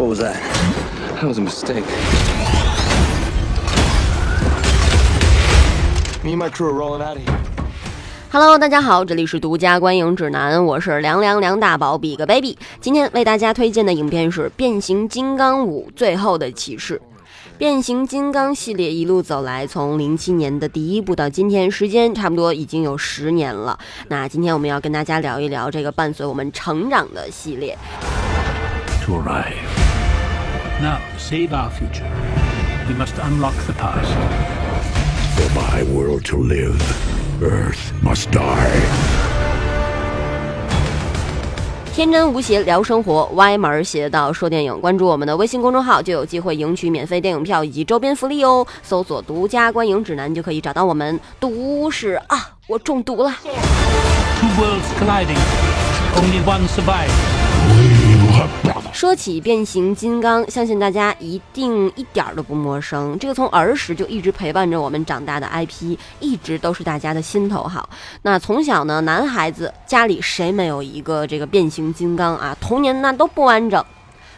What was that? That was a mistake. Me and my crew are rolling out of here. Hello，大家好，这里是独家观影指南，我是凉凉梁大宝比个 baby。今天为大家推荐的影片是《变形金刚五：最后的骑士》。变形金刚系列一路走来，从零七年的第一部到今天，时间差不多已经有十年了。那今天我们要跟大家聊一聊这个伴随我们成长的系列。To arrive. Now, save our future. We must unlock the past. For my world to live, Earth must die. 天真无邪聊生活，歪门邪道说电影。关注我们的微信公众号，就有机会赢取免费电影票以及周边福利哦。搜索“独家观影指南”就可以找到我们。毒是啊，我中毒了。Two worlds colliding. Only one survives. 说起变形金刚，相信大家一定一点儿都不陌生。这个从儿时就一直陪伴着我们长大的 IP，一直都是大家的心头好。那从小呢，男孩子家里谁没有一个这个变形金刚啊？童年那都不完整。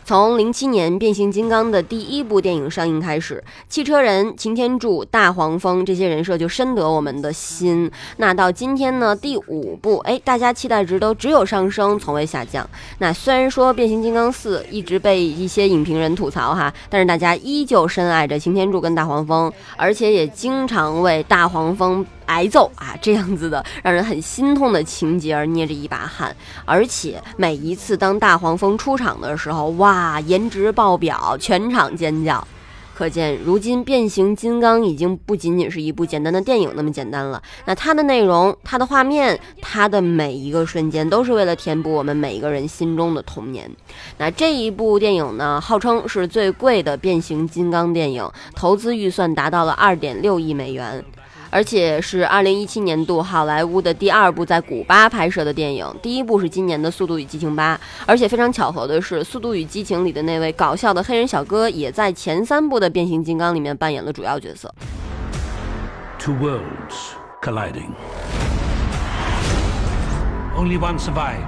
从零七年《变形金刚》的第一部电影上映开始，汽车人、擎天柱、大黄蜂这些人设就深得我们的心。那到今天呢，第五部，哎，大家期待值都只有上升，从未下降。那虽然说《变形金刚四》一直被一些影评人吐槽哈，但是大家依旧深爱着擎天柱跟大黄蜂，而且也经常为大黄蜂。挨揍啊，这样子的让人很心痛的情节而捏着一把汗，而且每一次当大黄蜂出场的时候，哇，颜值爆表，全场尖叫。可见，如今变形金刚已经不仅仅是一部简单的电影那么简单了。那它的内容、它的画面、它的每一个瞬间，都是为了填补我们每一个人心中的童年。那这一部电影呢，号称是最贵的变形金刚电影，投资预算达到了二点六亿美元。而且是二零一七年度好莱坞的第二部在古巴拍摄的电影，第一部是今年的《速度与激情八》，而且非常巧合的是，《速度与激情》里的那位搞笑的黑人小哥也在前三部的变形金刚里面扮演了主要角色。Two worlds colliding. Only one survive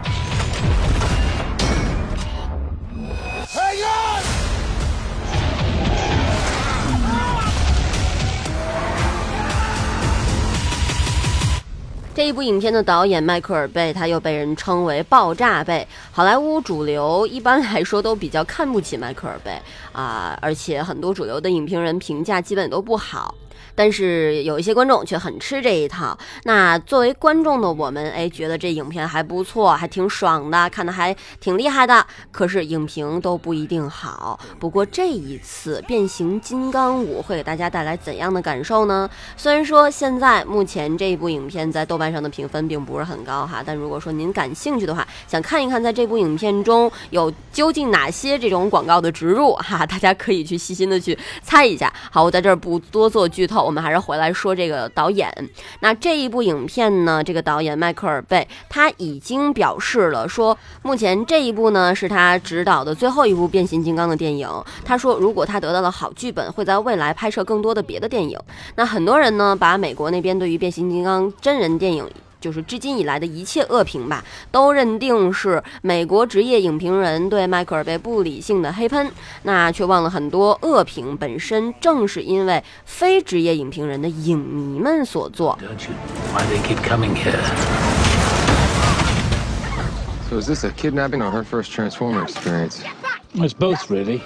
这一部影片的导演迈克尔贝，他又被人称为“爆炸贝”。好莱坞主流一般来说都比较看不起迈克尔贝啊，而且很多主流的影评人评价基本都不好。但是有一些观众却很吃这一套。那作为观众的我们，哎，觉得这影片还不错，还挺爽的，看的还挺厉害的。可是影评都不一定好。不过这一次《变形金刚五》会给大家带来怎样的感受呢？虽然说现在目前这一部影片在豆瓣上的评分并不是很高哈，但如果说您感兴趣的话，想看一看在这部影片中有究竟哪些这种广告的植入哈，大家可以去细心的去猜一下。好，我在这儿不多做剧透。我们还是回来说这个导演。那这一部影片呢，这个导演迈克尔贝他已经表示了，说目前这一部呢是他执导的最后一部变形金刚的电影。他说，如果他得到了好剧本，会在未来拍摄更多的别的电影。那很多人呢，把美国那边对于变形金刚真人电影。就是至今以来的一切恶评吧，都认定是美国职业影评人对迈克尔贝不理性的黑喷，那却忘了很多恶评本身正是因为非职业影评人的影迷们所做。Don't you? Why they keep coming here? So is this a kidnapping or her first Transformer experience? It's both, really.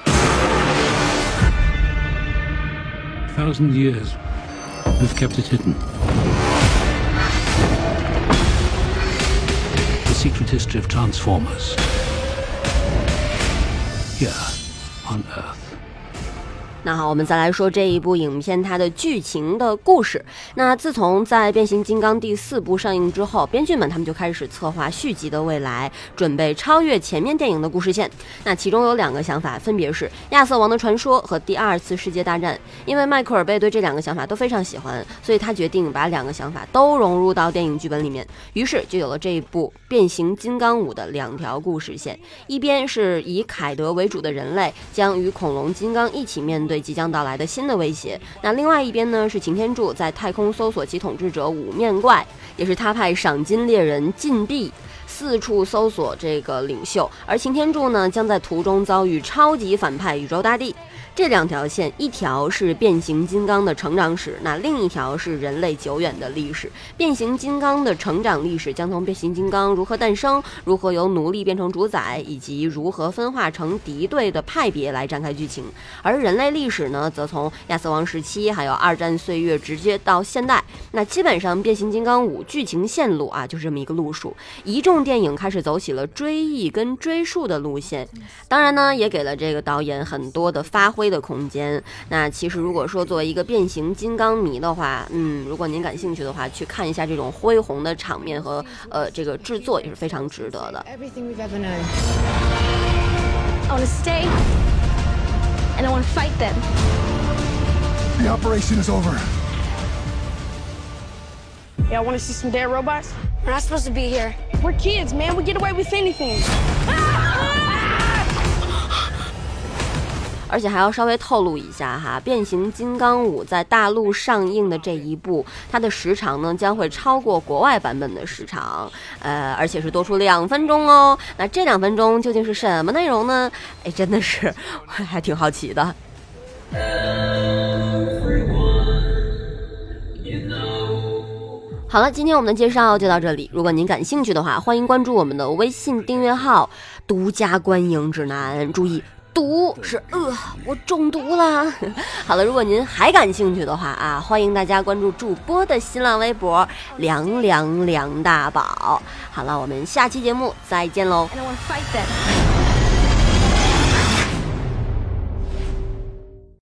A thousand years. We've kept it hidden. Secret history of Transformers. Here on Earth. 那好，我们再来说这一部影片它的剧情的故事。那自从在《变形金刚》第四部上映之后，编剧们他们就开始策划续集的未来，准备超越前面电影的故事线。那其中有两个想法，分别是《亚瑟王的传说》和《第二次世界大战》。因为迈克尔贝对这两个想法都非常喜欢，所以他决定把两个想法都融入到电影剧本里面。于是就有了这一部《变形金刚五》的两条故事线，一边是以凯德为主的人类将与恐龙金刚一起面对对即将到来的新的威胁，那另外一边呢是擎天柱在太空搜索其统治者五面怪，也是他派赏金猎人禁闭。四处搜索这个领袖，而擎天柱呢将在途中遭遇超级反派宇宙大帝。这两条线，一条是变形金刚的成长史，那另一条是人类久远的历史。变形金刚的成长历史将从变形金刚如何诞生、如何由奴隶变成主宰，以及如何分化成敌对的派别来展开剧情；而人类历历史呢，则从亚瑟王时期还有二战岁月直接到现代。那基本上，变形金刚五剧情线路啊，就是这么一个路数。一众电影开始走起了追忆跟追溯的路线，当然呢，也给了这个导演很多的发挥。的空间。那其实，如果说作为一个变形金刚迷的话，嗯，如果您感兴趣的话，去看一下这种恢宏的场面和呃这个制作也是非常值得的。The operation is over. Yeah, I want to see some dead robots. We're not supposed to be here. We're kids, man. We get away with anything. 而且还要稍微透露一下哈，《变形金刚五》在大陆上映的这一部，它的时长呢将会超过国外版本的时长，呃，而且是多出两分钟哦。那这两分钟究竟是什么内容呢？哎，真的是我还挺好奇的。好了，今天我们的介绍就到这里。如果您感兴趣的话，欢迎关注我们的微信订阅号“独家观影指南”，注意。毒是呃，我中毒了。好了，如果您还感兴趣的话啊，欢迎大家关注主播的新浪微博“凉凉梁大宝”。好了，我们下期节目再见喽。